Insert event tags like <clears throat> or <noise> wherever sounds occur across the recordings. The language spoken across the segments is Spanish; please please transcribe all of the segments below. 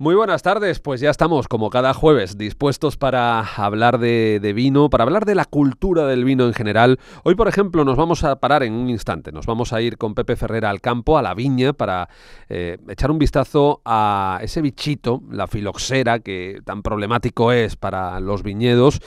Muy buenas tardes, pues ya estamos como cada jueves dispuestos para hablar de, vino, para hablar de la cultura del vino en general. Hoy, por ejemplo, nos vamos a parar en un instante, nos vamos a ir con Pepe Ferrera al campo, a la viña, para eh, echar un vistazo a ese bichito, la filoxera, que tan problemático es para los viñedos,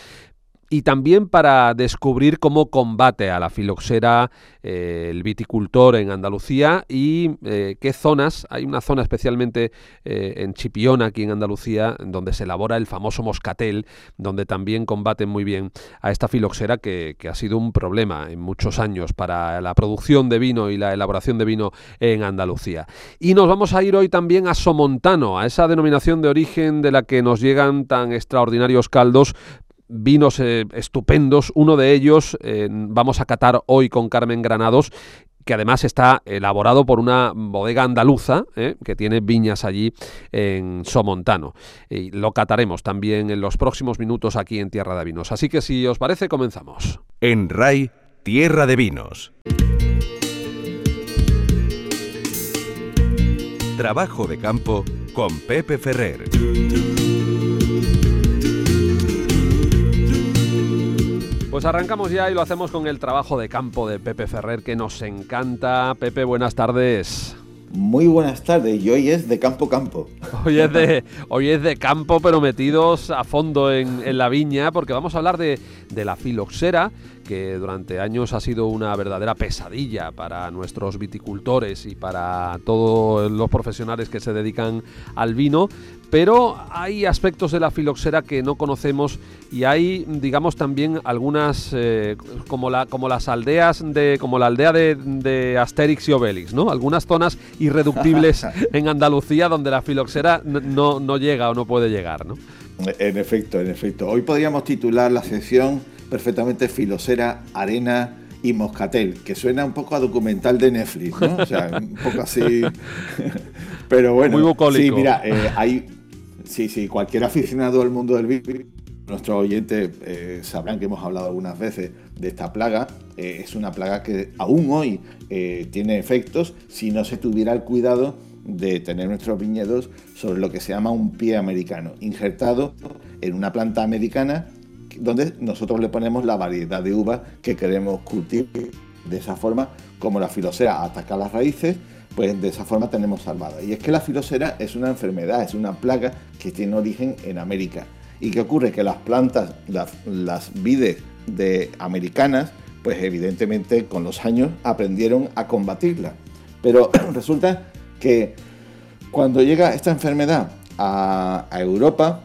y también para descubrir cómo combate a la filoxera eh, el viticultor en Andalucía y eh, qué zonas, hay una zona especialmente eh, en Chipiona, aquí en Andalucía, donde se elabora el famoso moscatel, donde también combaten muy bien a esta filoxera que, que ha sido un problema en muchos años para la producción de vino y la elaboración de vino en Andalucía. Y nos vamos a ir hoy también a Somontano, a esa denominación de origen de la que nos llegan tan extraordinarios caldos vinos eh, estupendos. Uno de ellos eh, vamos a catar hoy con Carmen Granados que además está elaborado por una bodega andaluza eh, que tiene viñas allí en Somontano. Y lo cataremos también en los próximos minutos aquí en Tierra de Vinos. Así que si os parece, comenzamos. En RAI, Tierra de Vinos. Trabajo de campo con Pepe Ferrer. Pues arrancamos ya y lo hacemos con el trabajo de campo de Pepe Ferrer que nos encanta. Pepe, buenas tardes. Muy buenas tardes, y hoy es de campo campo. <laughs> Hoy es de, hoy es de campo, pero metidos a fondo en, la viña, porque vamos a hablar de, de la filoxera, que durante años ha sido una verdadera pesadilla para nuestros viticultores y para todos los profesionales que se dedican al vino, pero hay aspectos de la filoxera que no conocemos y hay, digamos, también algunas, eh, como, la, como las aldeas, de, como la aldea de, Asterix y Obelix, ¿no? Algunas zonas irreductibles <laughs> en Andalucía donde la filoxera no, no llega o no puede llegar, ¿no? En efecto, en efecto. Hoy podríamos titular la sección perfectamente filosera, arena y moscatel, que suena un poco a documental de Netflix, ¿no? O sea, un poco así. <laughs> Pero bueno, Muy bucólico. sí, mira, eh, hay Sí, sí, cualquier aficionado al mundo del vino, nuestros oyentes eh, sabrán que hemos hablado algunas veces de esta plaga. Eh, es una plaga que aún hoy eh, tiene efectos si no se tuviera el cuidado de tener nuestros viñedos sobre lo que se llama un pie americano, injertado en una planta americana donde nosotros le ponemos la variedad de uva que queremos cultivar. De esa forma, como la filosera ataca las raíces, pues de esa forma tenemos salvada. Y es que la filosera es una enfermedad, es una plaga que tiene origen en América. ¿Y qué ocurre? Que las plantas, las, vides de americanas, pues evidentemente con los años aprendieron a combatirla. Pero <clears throat> resulta que cuando llega esta enfermedad a, Europa,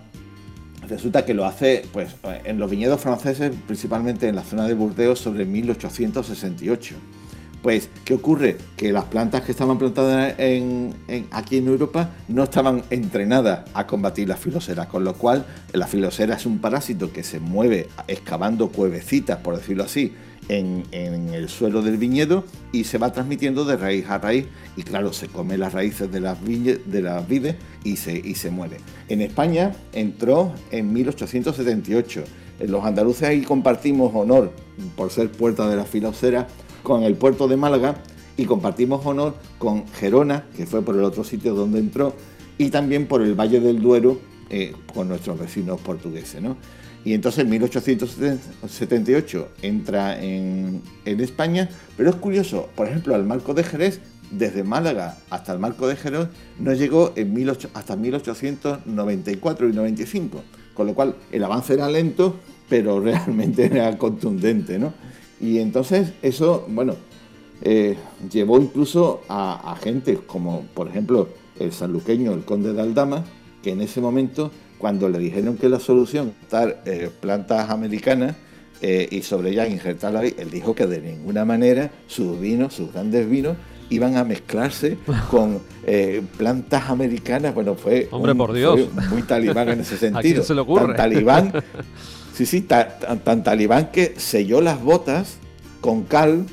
resulta que lo hace pues, en los viñedos franceses, principalmente en la zona de Burdeos, sobre 1868. Pues, ¿qué ocurre? Que las plantas que estaban plantadas aquí en Europa no estaban entrenadas a combatir la filosera, con lo cual la filosera es un parásito que se mueve excavando cuevecitas, por decirlo así, en, el suelo del viñedo y se va transmitiendo de raíz a raíz y claro, se come las raíces de las, de las vides y se, y se muere. En España entró en 1878. En los andaluces ahí compartimos honor por ser puerta de la filosera con el puerto de Málaga y compartimos honor con Gerona, que fue por el otro sitio donde entró, y también por el Valle del Duero eh, con nuestros vecinos portugueses. Y entonces en 1878 entra en, España, pero es curioso, por ejemplo, al Marco de Jerez, desde Málaga hasta el Marco de Jerez, no llegó en hasta 1894 y 95, con lo cual el avance era lento, pero <laughs> realmente era contundente. ¿no? Y entonces eso, bueno, eh, llevó incluso a, gente como, por ejemplo, el sanluqueño, el conde de Aldama, que en ese momento, cuando le dijeron que la solución estar eh, plantas americanas eh, y sobre ellas injertar la él dijo que de ninguna manera sus vinos, sus grandes vinos, iban a mezclarse <laughs> con plantas americanas. Bueno, fue, Hombre, por Dios. muy talibán en ese <laughs> sentido. ¿A se le ocurre? Tan talibán <laughs> Sí, sí, tan, talibán que selló las botas con cal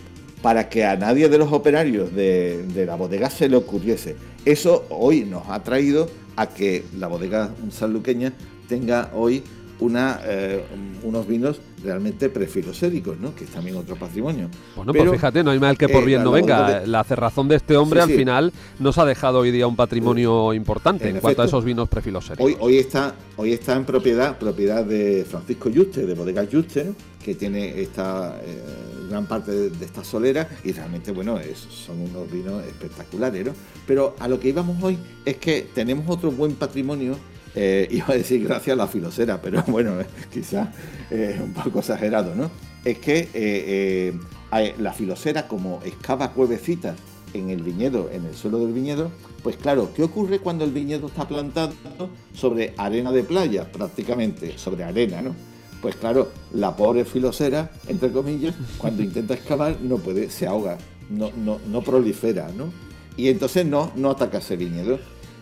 para que a nadie de los operarios de, la bodega se le ocurriese. Eso hoy nos ha traído a que la bodega sanluqueña tenga hoy una, eh, unos vinos realmente prefiloséricos, ¿no? que es también otro patrimonio. Bueno, pues fíjate, no hay mal que por bien no venga. La cerrazón de este hombre al final nos ha dejado hoy día un patrimonio importante en, cuanto a esos vinos prefiloséricos. Hoy, hoy, está, hoy está en propiedad, propiedad de Francisco Yuste, de Bodegas Yuste, que tiene esta gran parte de, esta solera y realmente, bueno, son unos vinos espectaculares. Pero a lo que íbamos hoy es que tenemos otro buen patrimonio eh, <laughs> iba a decir gracias a la filosera, pero <laughs> bueno, quizás es un poco exagerado, ¿no? Es que eh, eh, la filosera, como excava cuevecitas en el viñedo, en el suelo del viñedo, pues claro, ¿qué ocurre cuando el viñedo está plantado sobre arena de playa, prácticamente, sobre arena, ¿no? Pues claro, la pobre filosera, entre comillas, cuando <laughs> intenta excavar no puede, se ahoga, no, no, no prolifera, ¿no? Y entonces no, no ataca ese viñedo.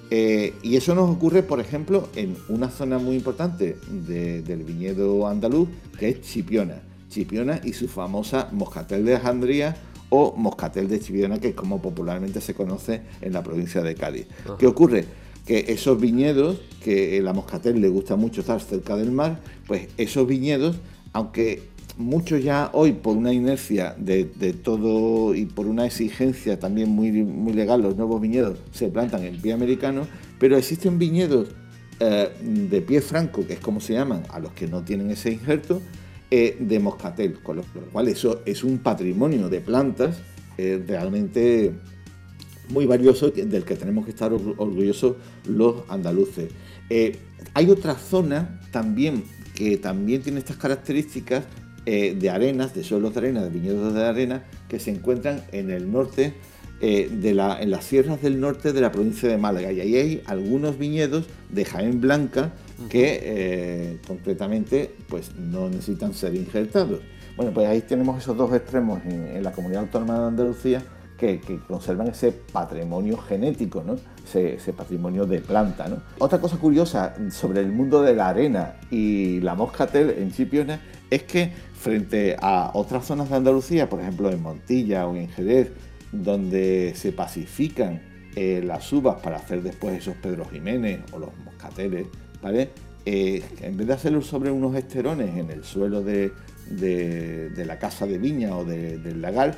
Eh, y eso nos ocurre, por ejemplo, en una zona muy importante del viñedo andaluz, que es Chipiona. Chipiona y su famosa Moscatel de Alejandría o Moscatel de Chipiona, que es como popularmente se conoce en la provincia de Cádiz. ¿Qué ocurre? Que esos viñedos, que la Moscatel le gusta mucho estar cerca del mar, pues esos viñedos, aunque muchos ya hoy por una inercia de, todo y por una exigencia también muy, muy legal, los nuevos viñedos se plantan en pie americano, pero existen viñedos eh, de pie franco, que es como se llaman, a los que no tienen ese injerto, eh, de moscatel, con lo, cual eso es un patrimonio de plantas eh, realmente muy valioso del que tenemos que estar orgullosos los andaluces. hay otra zona también que también tiene estas características eh, de arenas, de suelos de arena, de viñedos de arena, que se encuentran en el norte, eh, de la, en las sierras del norte de la provincia de Málaga. Y ahí hay algunos viñedos de Jaén Blanca que eh, concretamente pues, no necesitan ser injertados. Bueno, pues ahí tenemos esos dos extremos en, la comunidad autónoma de Andalucía que, conservan ese patrimonio genético, ¿no? ese, patrimonio de planta. ¿no? Otra cosa curiosa sobre el mundo de la arena y la moscatel en Chipiona es que frente a otras zonas de Andalucía, por ejemplo en Montilla o en Jerez, donde se pacifican eh, las uvas para hacer después esos Pedro Jiménez o los moscateles, ¿vale? Eh, en vez de hacerlo sobre unos esterones en el suelo de, la casa de viña o del lagar,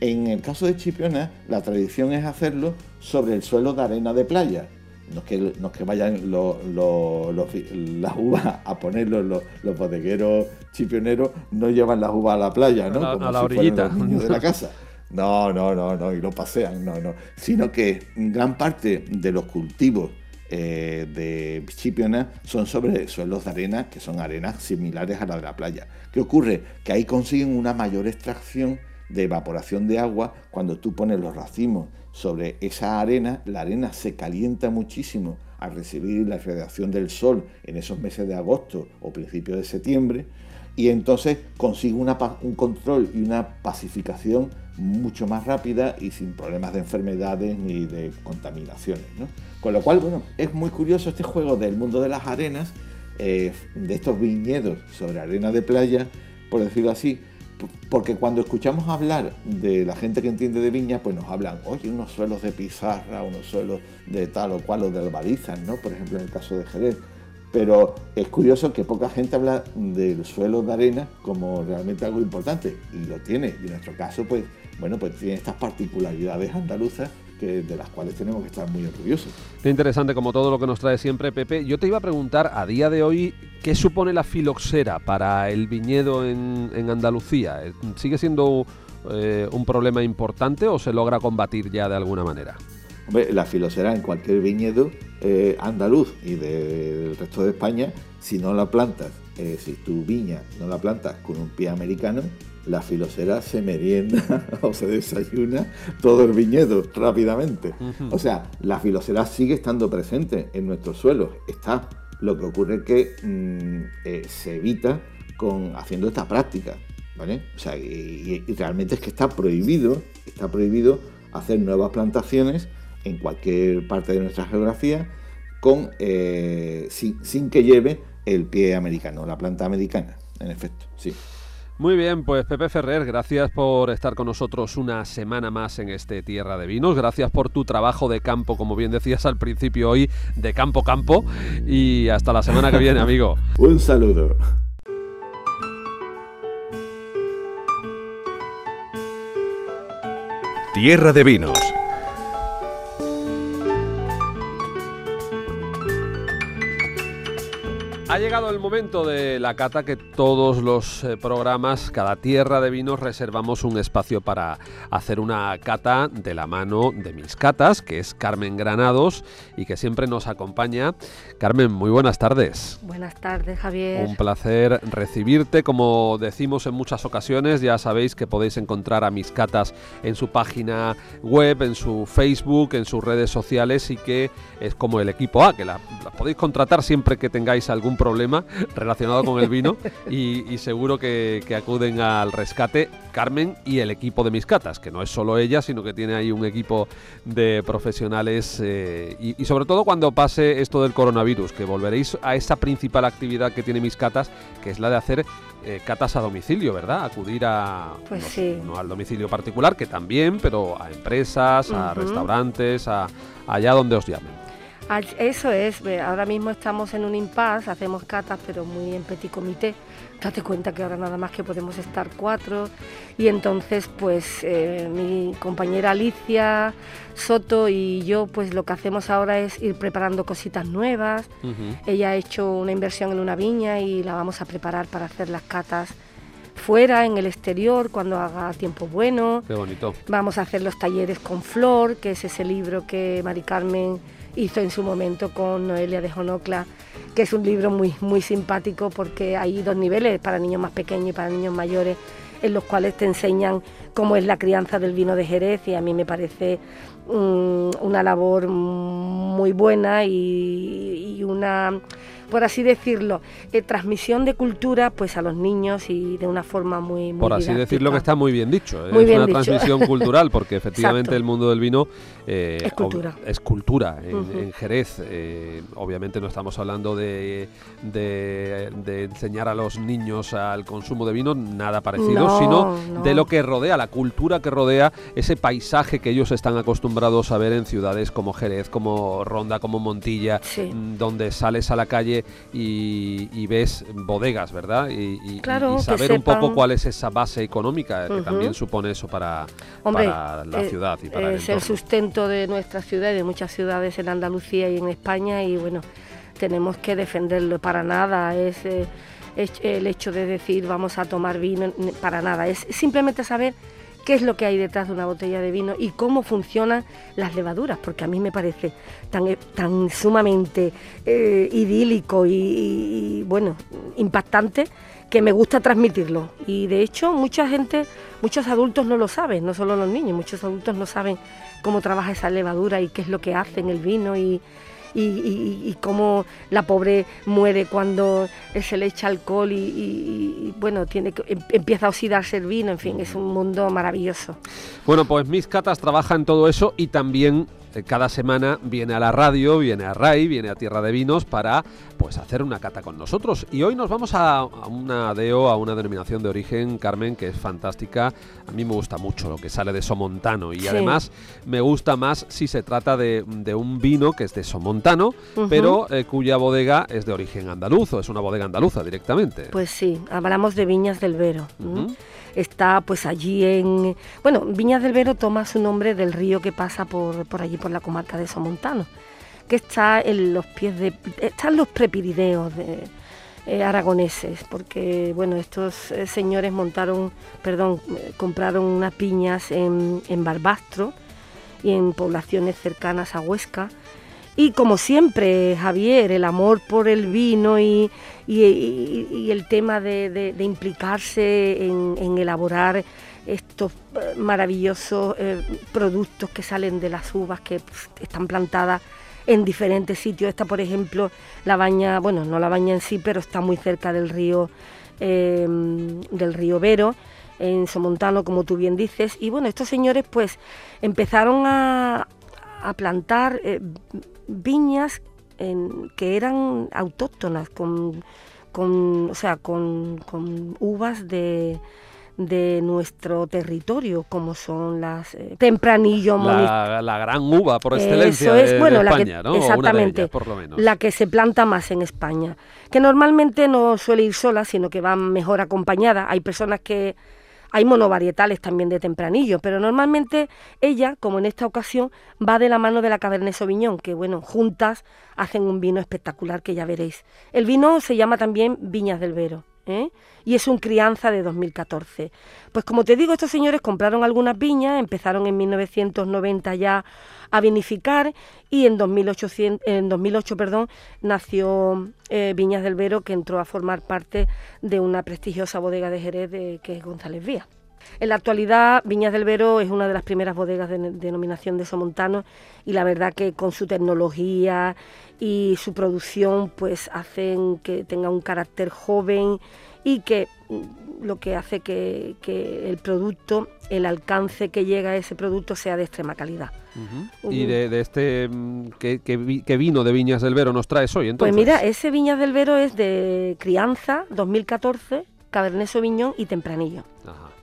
en el caso de Chipiona la tradición es hacerlo sobre el suelo de arena de playa no es que, no que vayan las uvas a ponerlos los, los, bodegueros chipioneros, no llevan las uvas a la playa, ¿no? A la, orillita. de la casa. <laughs> No, no, no, no, y lo pasean, no, no. Sino que gran parte de los cultivos eh, de Chipiona son sobre suelos de arena, que son arenas similares a la de la playa. ¿Qué ocurre? Que ahí consiguen una mayor extracción de evaporación de agua cuando tú pones los racimos sobre esa arena, la arena se calienta muchísimo al recibir la radiación del sol en esos meses de agosto o principios de septiembre, y entonces consigue un control y una pacificación mucho más rápida y sin problemas de enfermedades ni de contaminaciones. Con lo cual, bueno, es muy curioso este juego del mundo de las arenas, eh, de estos viñedos sobre arena de playa, por decirlo así, porque cuando escuchamos hablar de la gente que entiende de viña, pues nos hablan, oye, unos suelos de pizarra, unos suelos de tal o cual, o de albalizas, ¿no? Por ejemplo, en el caso de Jerez. Pero es curioso que poca gente habla del suelo de arena como realmente algo importante, y lo tiene. Y en nuestro caso, pues, bueno, pues tiene estas particularidades andaluzas de las cuales tenemos que estar muy orgullosos. Qué interesante, como todo lo que nos trae siempre Pepe. Yo te iba a preguntar, a día de hoy, ¿qué supone la filoxera para el viñedo en, Andalucía? ¿Sigue siendo eh, un problema importante o se logra combatir ya de alguna manera? Hombre, la filoxera en cualquier viñedo eh, andaluz y del resto de España, si no la plantas, eh, si tu viña no la plantas con un pie americano, la filosera se merienda <laughs> o se desayuna todo el viñedo rápidamente. O sea, la filosera sigue estando presente en nuestros suelos, está. Lo que ocurre es que mm, eh, se evita con, haciendo esta práctica, ¿vale? O sea, y, realmente es que está prohibido, está prohibido hacer nuevas plantaciones en cualquier parte de nuestra geografía con, eh, sin, sin que lleve el pie americano, la planta americana, en efecto, sí. Muy bien, pues Pepe Ferrer, gracias por estar con nosotros una semana más en este Tierra de Vinos. Gracias por tu trabajo de campo, como bien decías al principio hoy, de campo campo. Y hasta la semana que viene, amigo. <laughs> Un saludo. Tierra de Vinos Ha llegado el momento de la cata que todos los eh, programas, cada tierra de vinos, reservamos un espacio para hacer una cata de la mano de mis catas, que es Carmen Granados y que siempre nos acompaña. Carmen, muy buenas tardes. Buenas tardes, Javier. Un placer recibirte. Como decimos en muchas ocasiones, ya sabéis que podéis encontrar a mis catas en su página web, en su Facebook, en sus redes sociales y que es como el equipo A, que la, la podéis contratar siempre que tengáis algún problema relacionado con el vino y, seguro que, acuden al rescate Carmen y el equipo de mis catas, que no es solo ella, sino que tiene ahí un equipo de profesionales eh, y, sobre todo cuando pase esto del coronavirus, que volveréis a esa principal actividad que tiene mis catas, que es la de hacer eh, catas a domicilio, ¿verdad? Acudir a pues no, al domicilio particular, que también, pero a empresas, a restaurantes, a allá donde os llamen. Eso es, ahora mismo estamos en un impasse, hacemos catas, pero muy en petit comité. Date cuenta que ahora nada más que podemos estar cuatro. Y entonces, pues eh, mi compañera Alicia Soto y yo, pues lo que hacemos ahora es ir preparando cositas nuevas. Ella ha hecho una inversión en una viña y la vamos a preparar para hacer las catas fuera, en el exterior, cuando haga tiempo bueno. Qué bonito. Vamos a hacer los talleres con Flor, que es ese libro que Mari Carmen hizo en su momento con Noelia de Jonocla, que es un libro muy, muy simpático porque hay dos niveles, para niños más pequeños y para niños mayores, en los cuales te enseñan cómo es la crianza del vino de Jerez y a mí me parece mm, una labor muy buena y una por así decirlo, eh, transmisión de cultura pues a los niños y de una forma muy, muy Por así decirlo que está muy bien dicho, ¿eh? es una transmisión cultural porque <laughs> efectivamente el mundo del vino eh, es cultura. Es cultura en, Jerez. obviamente no estamos hablando de, de, enseñar a los niños al consumo de vino, nada parecido, sino de lo que rodea, la cultura que rodea ese paisaje que ellos están acostumbrados a ver en ciudades como Jerez, como Ronda, como Montilla, mm, donde sales a la calle y, ves bodegas, ¿verdad? Y, saber un poco cuál es esa base económica que también supone eso para, la eh, ciudad y para es el, sustento de nuestra ciudad y de muchas ciudades en Andalucía y en España y bueno, tenemos que defenderlo para nada. Es, eh, es el hecho de decir vamos a tomar vino para nada, es simplemente saber qué es lo que hay detrás de una botella de vino y cómo funcionan las levaduras, porque a mí me parece tan, eh, tan sumamente eh, idílico y, bueno, impactante que me gusta transmitirlo. Y de hecho mucha gente, muchos adultos no lo saben, no solo los niños, muchos adultos no saben cómo trabaja esa levadura y qué es lo que hace en el vino y, y, cómo la pobre muere cuando se le echa alcohol y, bueno, tiene que, em, empieza a oxidarse el vino, en fin, es un mundo maravilloso. Bueno, pues Mis Catas trabaja en todo eso y también cada semana viene a la radio, viene a RAI, viene a Tierra de Vinos para pues hacer una cata con nosotros. Y hoy nos vamos a, una DEO, a una denominación de origen, Carmen, que es fantástica. A mí me gusta mucho lo que sale de Somontano y además me gusta más si se trata de, un vino que es de Somontano, pero eh, cuya bodega es de origen andaluz o es una bodega andaluza directamente. Pues sí, hablamos de Viñas del Vero está pues allí en... Bueno, Viñas del Vero toma su nombre del río que pasa por, por allí, por la comarca de Somontano, que está en los pies de... están los prepirideos de, eh, aragoneses, porque bueno, estos eh, señores montaron, perdón, eh, compraron unas piñas en, en Barbastro y en poblaciones cercanas a Huesca, y como siempre, Javier, el amor por el vino y, el tema de, implicarse en, elaborar estos eh, maravillosos eh, productos que salen de las uvas que pues, están plantadas en diferentes sitios. Esta, por ejemplo, la baña, bueno, no la baña en sí, pero está muy cerca del río, em, del río Vero en Somontano, como tú bien dices. Y bueno, estos señores pues empezaron a, a plantar eh, viñas que eran autóctonas, con, con o sea, con, uvas de, de nuestro territorio, como son las eh, tempranillo, la, la, gran uva por excelencia es, bueno, la España, ¿no? Exactamente, por lo menos. la que se planta más en España, que normalmente no suele ir sola, sino que va mejor acompañada. Hay personas que Hay monovarietales también de tempranillo, pero normalmente ella, como en esta ocasión, va de la mano de la Cabernet Sauvignon, que bueno, juntas hacen un vino espectacular que ya veréis. El vino se llama también Viñas del Vero. ¿Eh? y es un crianza de 2014. Pues como te digo, estos señores compraron algunas viñas, empezaron en 1990 ya a vinificar y en, 2800, en 2008 perdón, nació eh, Viñas del Vero que entró a formar parte de una prestigiosa bodega de Jerez de, que es González Vía. En la actualidad, Viñas del Vero es una de las primeras bodegas de denominación de Somontano y la verdad que con su tecnología y su producción pues hacen que tenga un carácter joven y que mm, lo que hace que, el producto, el alcance que llega a ese producto sea de extrema calidad. ¿Y de, este mm, ¿qué, vino de Viñas del Vero nos traes hoy entonces? Pues mira, ese Viñas del Vero es de crianza 2014, Cabernet Sauvignon y Tempranillo.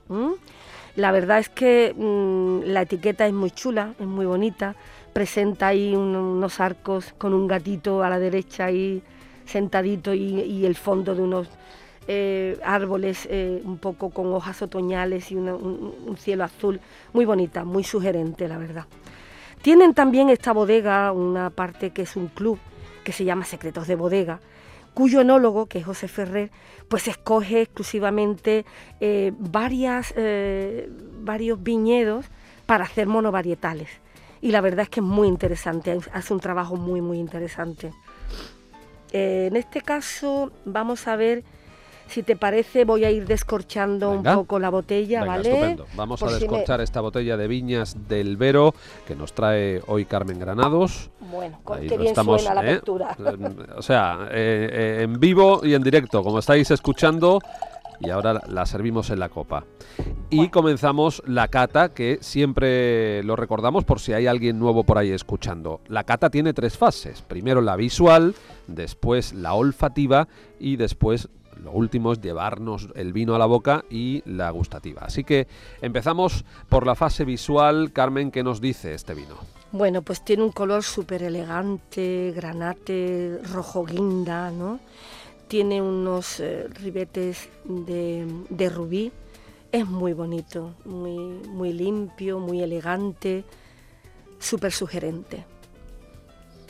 ¿Mm? La verdad es que la etiqueta es muy chula, es muy bonita, presenta ahí unos arcos con un gatito a la derecha ahí sentadito y el fondo de unos eh, árboles eh, un poco con hojas otoñales y un, cielo azul, muy bonita, muy sugerente, la verdad. Tienen también esta bodega, una parte que es un club que se llama Secretos de Bodega, cuyo enólogo, que es José Ferrer, pues escoge exclusivamente eh, varias, varios viñedos para hacer monovarietales. Y la verdad es que es muy interesante, hace un trabajo muy, muy interesante. en este caso vamos a ver si te parece, voy a ir descorchando un poco la botella, ¿vale? Estupendo. Vamos a descorchar esta botella de viñas del Vero que nos trae hoy Carmen Granados. Bueno, qué bien suena la ¿eh? O sea, eh, eh, en vivo y en directo, como estáis escuchando, y ahora la servimos en la copa. Y comenzamos la cata, que siempre lo recordamos por si hay alguien nuevo por ahí escuchando. La cata tiene tres fases. Primero la visual, después la olfativa y después lo último es llevarnos el vino a la boca y la gustativa. Así que empezamos por la fase visual. Carmen, ¿qué nos dice este vino? Bueno, pues tiene un color súper elegante, granate, rojo guinda, ¿no? Tiene unos eh, ribetes de, rubí. Es muy bonito, muy, muy limpio, muy elegante, súper sugerente.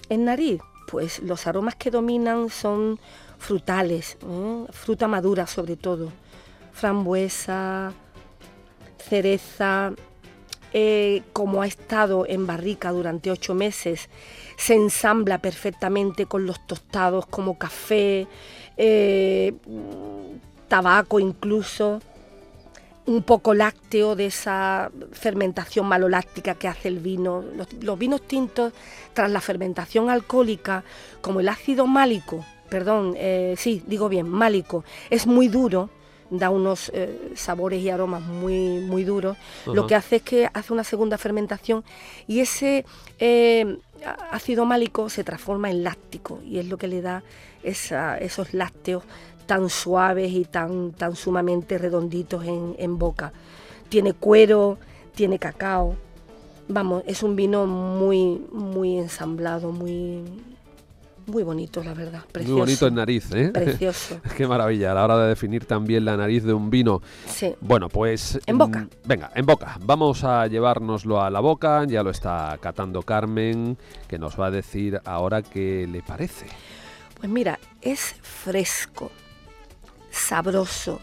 En nariz, pues los aromas que dominan son frutales, ¿eh? fruta madura sobre todo, frambuesa, cereza, eh, como ha estado en barrica durante ocho meses, se ensambla perfectamente con los tostados como café, eh, tabaco incluso, un poco lácteo de esa fermentación maloláctica que hace el vino. los vinos tintos, tras la fermentación alcohólica, como el ácido málico, perdón, eh, sí, digo bien, málico, es muy duro, da unos eh, sabores y aromas muy, muy duros, lo que hace es que hace una segunda fermentación y ese eh, ácido málico se transforma en láctico y es lo que le da esos lácteos tan suaves y tan, tan sumamente redonditos en, en boca. Tiene cuero, tiene cacao. Vamos, es un vino muy, muy ensamblado, muy, muy bonito, la verdad. Precioso. Muy bonito en nariz, ¿eh? Precioso. <laughs> Qué maravilla, a la hora de definir también la nariz de un vino. Sí. Bueno, pues... En boca. Mm, venga, en boca. Vamos a llevárnoslo a la boca, ya lo está catando Carmen, que nos va a decir ahora qué le parece. Pues mira, es fresco, sabroso.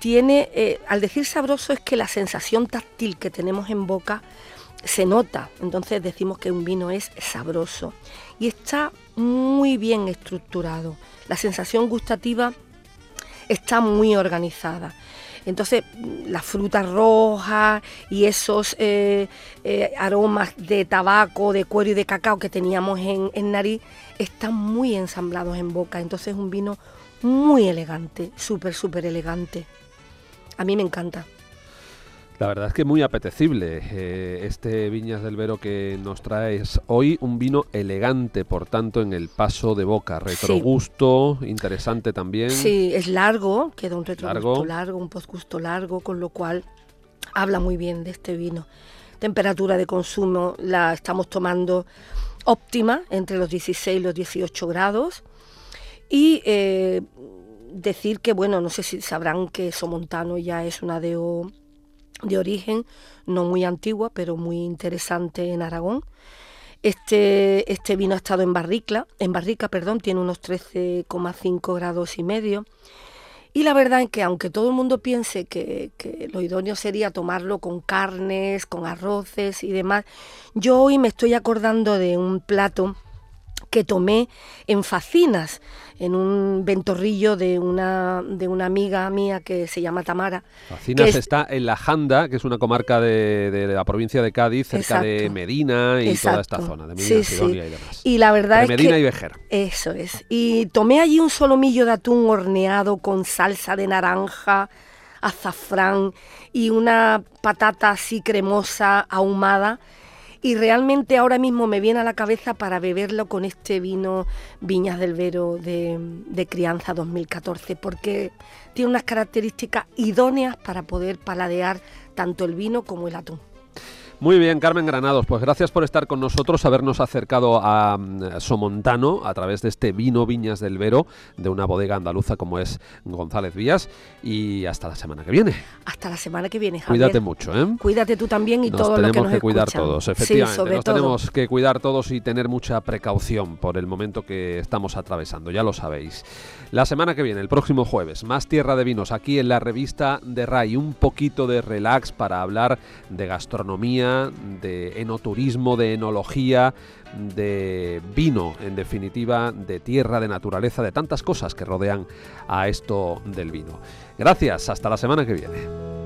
Tiene, eh, al decir sabroso es que la sensación táctil que tenemos en boca se nota, entonces decimos que un vino es sabroso y está muy bien estructurado. La sensación gustativa está muy organizada. Entonces, la fruta roja y esos eh, eh, aromas de tabaco, de cuero y de cacao que teníamos en, en nariz están muy ensamblados en boca. Entonces, es un vino muy elegante, súper, súper elegante. A mí me encanta. La verdad es que muy apetecible eh, este Viñas del Vero que nos traes hoy, un vino elegante, por tanto, en el paso de boca, retrogusto, interesante también. Sí, es largo, queda un retrogusto largo. un postgusto largo, con lo cual habla muy bien de este vino. Temperatura de consumo la estamos tomando óptima, entre los 16 y los 18 grados. Y eh, decir que, bueno, no sé si sabrán que Somontano ya es una DO de origen, no muy antigua, pero muy interesante en Aragón. Este, este vino ha estado en barrica, en barrica, perdón, tiene unos 13,5 grados y medio. Y la verdad es que aunque todo el mundo piense que, que, lo idóneo sería tomarlo con carnes, con arroces y demás, yo hoy me estoy acordando de un plato que tomé en Facinas, en un ventorrillo de una, de una amiga mía que se llama Tamara. Facinas está en La Janda, que es una comarca de, la provincia de Cádiz, cerca de Medina y toda esta zona, de Medina, sí, y demás. Y la verdad Medina y Vejer. Eso es. Y tomé allí un solomillo de atún horneado con salsa de naranja, azafrán y una patata así cremosa, ahumada y realmente ahora mismo me viene a la cabeza para beberlo con este vino Viñas del Vero de, crianza 2014, porque tiene unas características idóneas para poder paladear tanto el vino como el atún. Muy bien, Carmen Granados, pues gracias por estar con nosotros, habernos acercado a mm, Somontano a través de este vino Viñas del Vero de una bodega andaluza como es González Vías y hasta la semana que viene. Hasta la semana que viene, Javier. Cuídate mucho, ¿eh? Cuídate tú también y todos los que nos que cuidar todos, efectivamente. nos tenemos que cuidar todos y tener mucha precaución por el momento que estamos atravesando, ya lo sabéis. La semana que viene, el próximo jueves, más Tierra de Vinos aquí en la revista de RAI, un poquito de relax para hablar de de enoturismo, de enología, de vino, en definitiva, de tierra, de naturaleza, de tantas cosas que rodean a esto del vino. Gracias, hasta la semana que viene.